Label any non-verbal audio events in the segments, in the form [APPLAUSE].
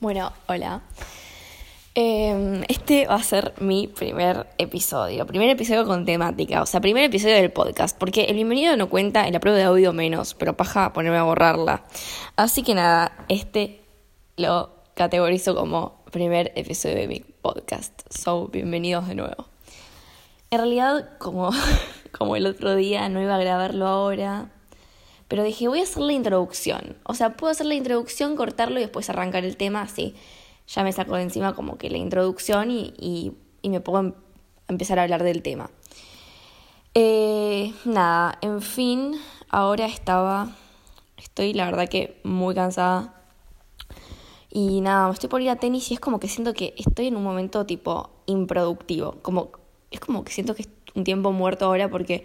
Bueno, hola. Em, este va a ser mi primer episodio, primer episodio con temática, o sea, primer episodio del podcast, porque el bienvenido no cuenta, el prueba de audio menos, pero paja ponerme a borrarla. Así que nada, este lo categorizo como primer episodio de mi podcast. So, bienvenidos de nuevo. En realidad, como, [LAUGHS] como el otro día no iba a grabarlo ahora, pero dije, voy a hacer la introducción. O sea, puedo hacer la introducción, cortarlo y después arrancar el tema así. Ya me saco de encima como que la introducción y, y, me pongo a empezar a hablar del tema. Eh, nada, en fin, ahora estaba, estoy la verdad que muy cansada. Y nada, me estoy por ir a tenis y es como que siento que estoy en un momento tipo improductivo. Como, es como que siento que es un tiempo muerto ahora porque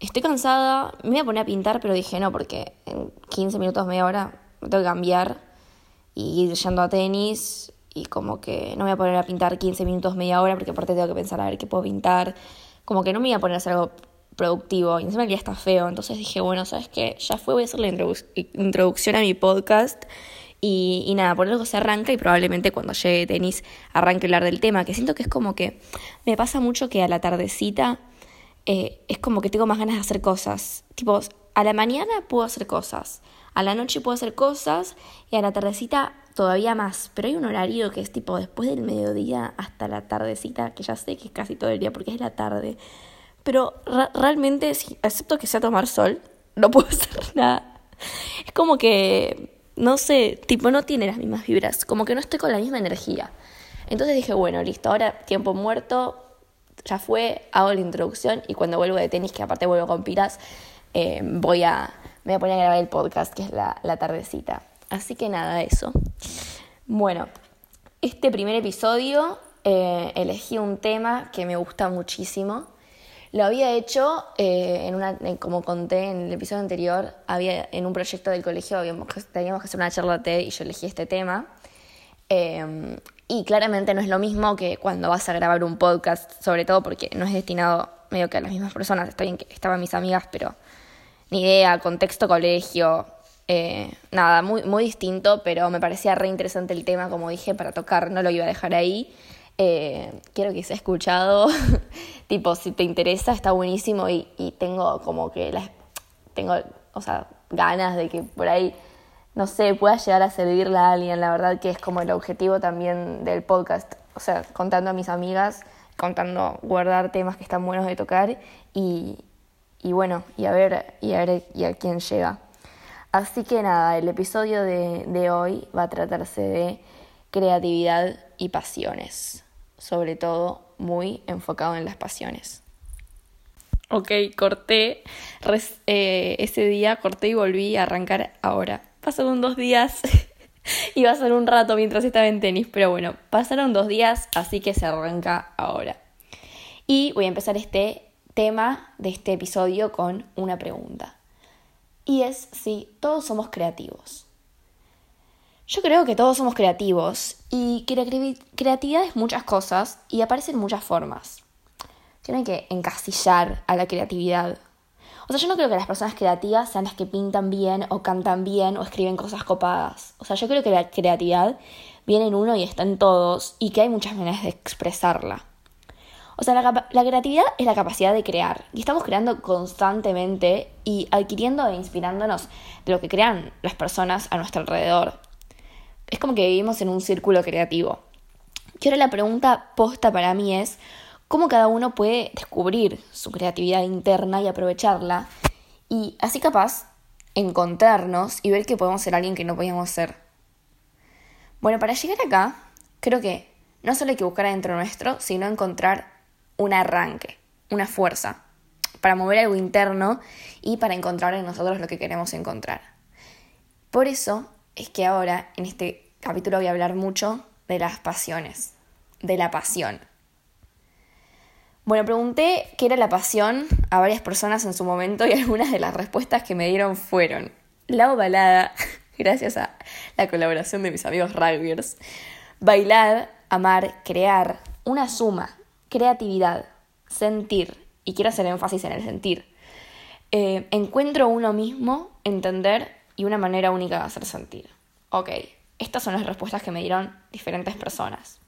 estoy cansada, me voy a poner a pintar, pero dije no, porque en 15 minutos, media hora me tengo que cambiar y ir yendo a tenis y como que no me voy a poner a pintar 15 minutos, media hora, porque aparte tengo que pensar a ver qué puedo pintar, como que no me voy a poner a hacer algo productivo y encima el día está feo, entonces dije, bueno, ¿sabes qué? Ya fue, voy a hacer la introducción a mi podcast y, nada, por algo se arranca y probablemente cuando llegue tenis arranque hablar del tema, que siento que es como que me pasa mucho que a la tardecita eh, es como que tengo más ganas de hacer cosas. Tipo, a la mañana puedo hacer cosas, a la noche puedo hacer cosas y a la tardecita todavía más. Pero hay un horario que es tipo después del mediodía hasta la tardecita, que ya sé que es casi todo el día porque es la tarde. Pero realmente, si acepto que sea tomar sol, no puedo [LAUGHS] hacer nada. Es como que, no sé, tipo, no tiene las mismas vibras, como que no estoy con la misma energía. Entonces dije, bueno, listo, ahora tiempo muerto, ya fue, hago la introducción y cuando vuelvo de tenis, que aparte vuelvo con pilas, eh, voy a, me voy a poner a grabar el podcast, que es la, la tardecita. Así que nada, eso. Bueno, este primer episodio eh, elegí un tema que me gusta muchísimo. Lo había hecho, eh, en una, como conté en el episodio anterior, había, en un proyecto del colegio teníamos que hacer una charla TED y yo elegí este tema. Y claramente no es lo mismo que cuando vas a grabar un podcast, sobre todo porque no es destinado medio que a las mismas personas. Está bien que estaban mis amigas, pero ni idea, contexto colegio, eh, nada, muy, muy distinto, pero me parecía re interesante el tema, como dije, para tocar, no lo iba a dejar ahí. Eh, quiero que sea escuchado, [LAUGHS] tipo, si te interesa, está buenísimo y, y tengo como que las, tengo, o sea, ganas de que por ahí no sé, pueda llegar a servirle a alguien. La verdad que es como el objetivo también del podcast. O sea, contando a mis amigas, contando, guardar temas que están buenos de tocar y, y bueno, y a ver, y a ver y a quién llega. Así que nada, el episodio de, de hoy va a tratarse de creatividad y pasiones. Sobre todo muy enfocado en las pasiones. Ok, corté. Eh, ese día corté y volví a arrancar ahora pasaron dos días. [LAUGHS] Iba a ser un rato mientras estaba en tenis, pero bueno, pasaron dos días, así que se arranca ahora. Y voy a empezar este tema de este episodio con una pregunta. Y es si todos somos creativos. Yo creo que todos somos creativos y creatividad es muchas cosas y aparecen muchas formas. Tienen que encasillar a la creatividad o sea, yo no creo que las personas creativas sean las que pintan bien o cantan bien o escriben cosas copadas. O sea, yo creo que la creatividad viene en uno y está en todos y que hay muchas maneras de expresarla. O sea, la, creatividad es la capacidad de crear. Y estamos creando constantemente y adquiriendo e inspirándonos de lo que crean las personas a nuestro alrededor. Es como que vivimos en un círculo creativo. Y ahora la pregunta posta para mí es, cómo cada uno puede descubrir su creatividad interna y aprovecharla y así capaz encontrarnos y ver que podemos ser alguien que no podíamos ser. Bueno, para llegar acá, creo que no solo hay que buscar adentro nuestro, sino encontrar un arranque, una fuerza, para mover algo interno y para encontrar en nosotros lo que queremos encontrar. Por eso es que ahora, en este capítulo, voy a hablar mucho de las pasiones, de la pasión. Bueno, pregunté qué era la pasión a varias personas en su momento y [LAUGHS] algunas de las respuestas que me dieron fueron la ovalada, [LAUGHS] gracias a la colaboración de mis amigos rugbyers, bailar, amar, crear, una suma, creatividad, sentir, y quiero hacer énfasis en el sentir. encuentro uno mismo, entender y una manera única de hacer sentir. Ok, estas son las respuestas que me dieron diferentes personas.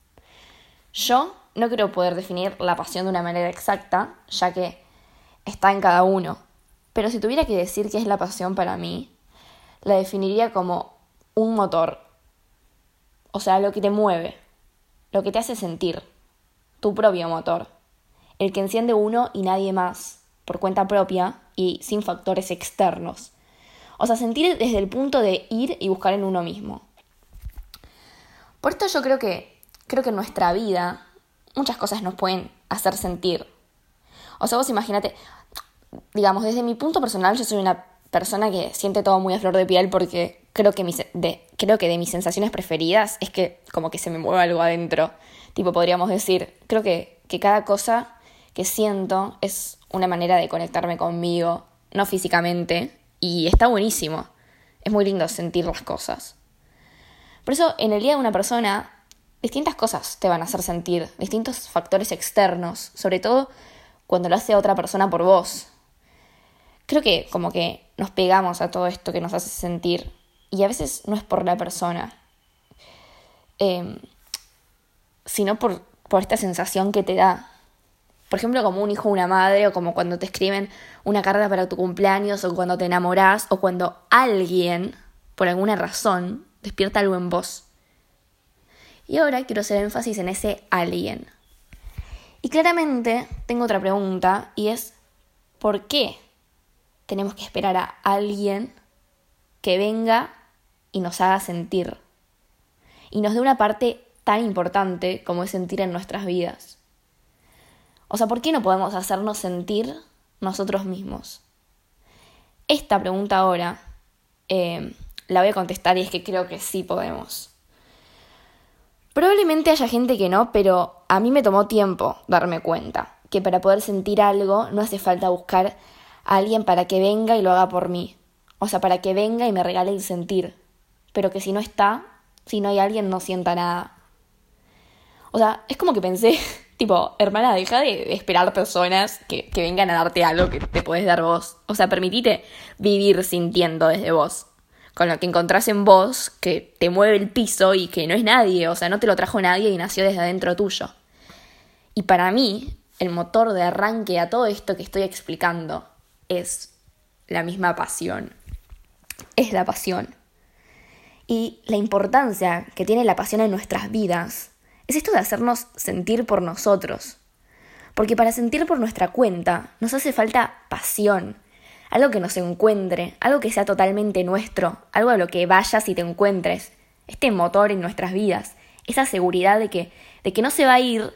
Yo no creo poder definir la pasión de una manera exacta, ya que está en cada uno. Pero si tuviera que decir qué es la pasión para mí, la definiría como un motor. O sea, lo que te mueve, lo que te hace sentir, tu propio motor, el que enciende uno y nadie más, por cuenta propia y sin factores externos. O sea, sentir desde el punto de ir y buscar en uno mismo. Por esto yo creo que, creo que en nuestra vida muchas cosas nos pueden hacer sentir. O sea, vos imagínate, digamos, desde mi punto personal yo soy una persona que siente todo muy a flor de piel porque creo que, de, creo que de mis sensaciones preferidas es que como que se me mueve algo adentro. Tipo, podríamos decir, creo que, que cada cosa que siento es una manera de conectarme conmigo, no físicamente, y está buenísimo. Es muy lindo sentir las cosas. Por eso, en el día de una persona, distintas cosas te van a hacer sentir, distintos factores externos, sobre todo cuando lo hace otra persona por vos. Creo que como que nos pegamos a todo esto que nos hace sentir, y a veces no es por la persona, em, sino por, por esta sensación que te da por ejemplo, como un hijo o una madre, o como cuando te escriben una carta para tu cumpleaños, o cuando te enamorás, o cuando alguien, por alguna razón, despierta algo en vos. Y ahora quiero hacer énfasis en ese alguien. Y claramente tengo otra pregunta, y es, ¿por qué tenemos que esperar a alguien que venga y nos haga sentir? Y nos dé una parte tan importante como es sentir en nuestras vidas. O sea, ¿por qué no podemos hacernos sentir nosotros mismos? Esta pregunta ahora eh, la voy a contestar y es que creo que sí podemos. Probablemente haya gente que no, pero a mí me tomó tiempo darme cuenta que para poder sentir algo no hace falta buscar a alguien para que venga y lo haga por mí. O sea, para que venga y me regale el sentir. Pero que si no está, si no hay alguien, no sienta nada. O sea, es como que pensé [LAUGHS] Tipo, hermana, deja de esperar personas que, vengan a darte algo que te puedes dar vos. O sea, permitite vivir sintiendo desde vos. Con lo que encontrás en vos, que te mueve el piso y que no es nadie. O sea, no te lo trajo nadie y nació desde adentro tuyo. Y para mí, el motor de arranque a todo esto que estoy explicando es la misma pasión. Es la pasión. Y la importancia que tiene la pasión en nuestras vidas es esto de hacernos sentir por nosotros. Porque para sentir por nuestra cuenta nos hace falta pasión, algo que nos encuentre, algo que sea totalmente nuestro, algo a lo que vayas y te encuentres, este motor en nuestras vidas, esa seguridad de que, de que no se va a ir,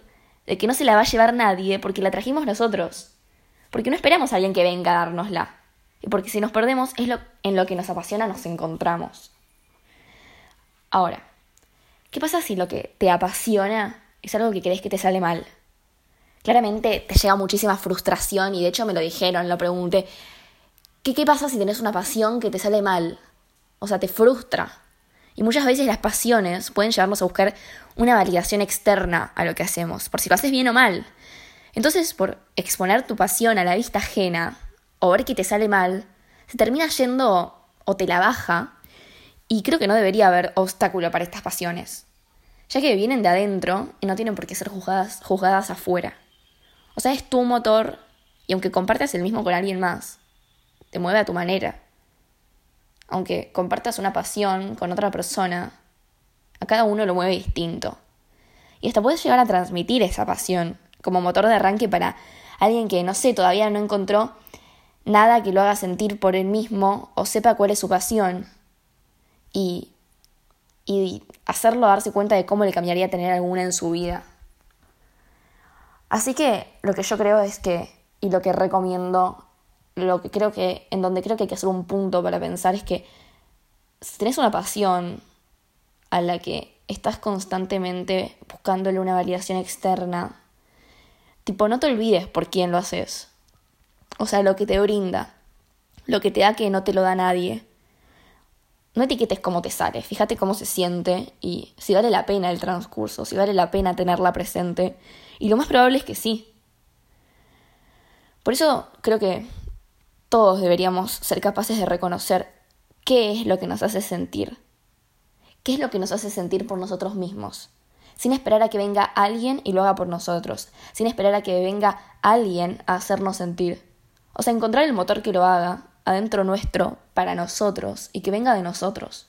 de que no se la va a llevar nadie porque la trajimos nosotros, porque no esperamos a alguien que venga a dárnosla, y porque si nos perdemos es lo, en lo que nos apasiona nos encontramos. Ahora, ¿Qué pasa si lo que te apasiona es algo que crees que te sale mal? Claramente te llega muchísima frustración y de hecho me lo dijeron, lo pregunté. ¿Qué, pasa si tenés una pasión que te sale mal? O sea, te frustra. Y muchas veces las pasiones pueden llevarnos a buscar una validación externa a lo que hacemos, por si lo haces bien o mal. Entonces, por exponer tu pasión a la vista ajena o ver que te sale mal, se termina yendo o te la baja. Y creo que no debería haber obstáculo para estas pasiones ya que vienen de adentro y no tienen por qué ser juzgadas, juzgadas afuera. O sea, es tu motor y aunque compartas el mismo con alguien más, te mueve a tu manera. Aunque compartas una pasión con otra persona, a cada uno lo mueve distinto. Y hasta puedes llegar a transmitir esa pasión como motor de arranque para alguien que, no sé, todavía no encontró nada que lo haga sentir por él mismo o sepa cuál es su pasión. Y y hacerlo darse cuenta de cómo le cambiaría tener alguna en su vida. Así que lo que yo creo es que, y lo que recomiendo, lo que creo que, en donde creo que hay que hacer un punto para pensar es que si tenés una pasión a la que estás constantemente buscándole una validación externa, tipo, no te olvides por quién lo haces. O sea, lo que te brinda, lo que te da que no te lo da nadie no etiquetes cómo te sale, fíjate cómo se siente y si vale la pena el transcurso, si vale la pena tenerla presente. Y lo más probable es que sí. Por eso creo que todos deberíamos ser capaces de reconocer qué es lo que nos hace sentir, qué es lo que nos hace sentir por nosotros mismos, sin esperar a que venga alguien y lo haga por nosotros, sin esperar a que venga alguien a hacernos sentir. O sea, encontrar el motor que lo haga adentro nuestro, para nosotros, y que venga de nosotros.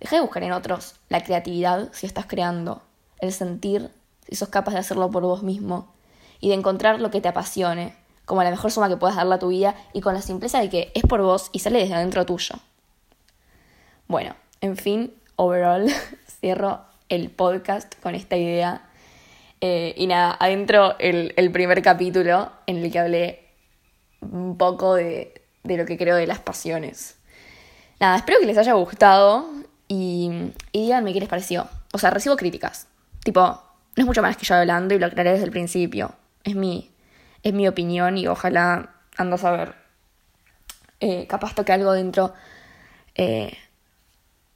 Deja de buscar en otros la creatividad si estás creando, el sentir si sos capaz de hacerlo por vos mismo, y de encontrar lo que te apasione, como la mejor suma que puedas darle a tu vida, y con la simpleza de que es por vos y sale desde adentro tuyo. Bueno, en fin, overall, [LAUGHS] cierro el podcast con esta idea. Eh, y nada, adentro el, el primer capítulo en el que hablé un poco de, de lo que creo de las pasiones. Nada, espero que les haya gustado y, y díganme qué les pareció. O sea, recibo críticas. Tipo, no es mucho más que yo hablando y lo aclaré desde el principio. Es mi, es mi opinión y ojalá ando a saber. Eh, capaz toque algo dentro eh,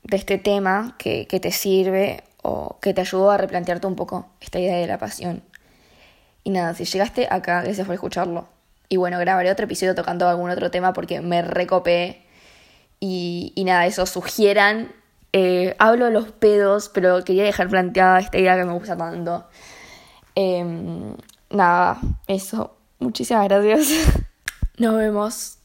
de este tema que, que te sirve o que te ayudó a replantearte un poco esta idea de la pasión. Y nada, si llegaste acá, gracias por escucharlo. Y bueno, grabaré otro episodio tocando algún otro tema porque me recopé. Y, y nada, eso, sugieran. Eh, hablo los pedos, pero quería dejar planteada esta idea que me gusta tanto. Em, nada, eso. Muchísimas gracias. Nos vemos.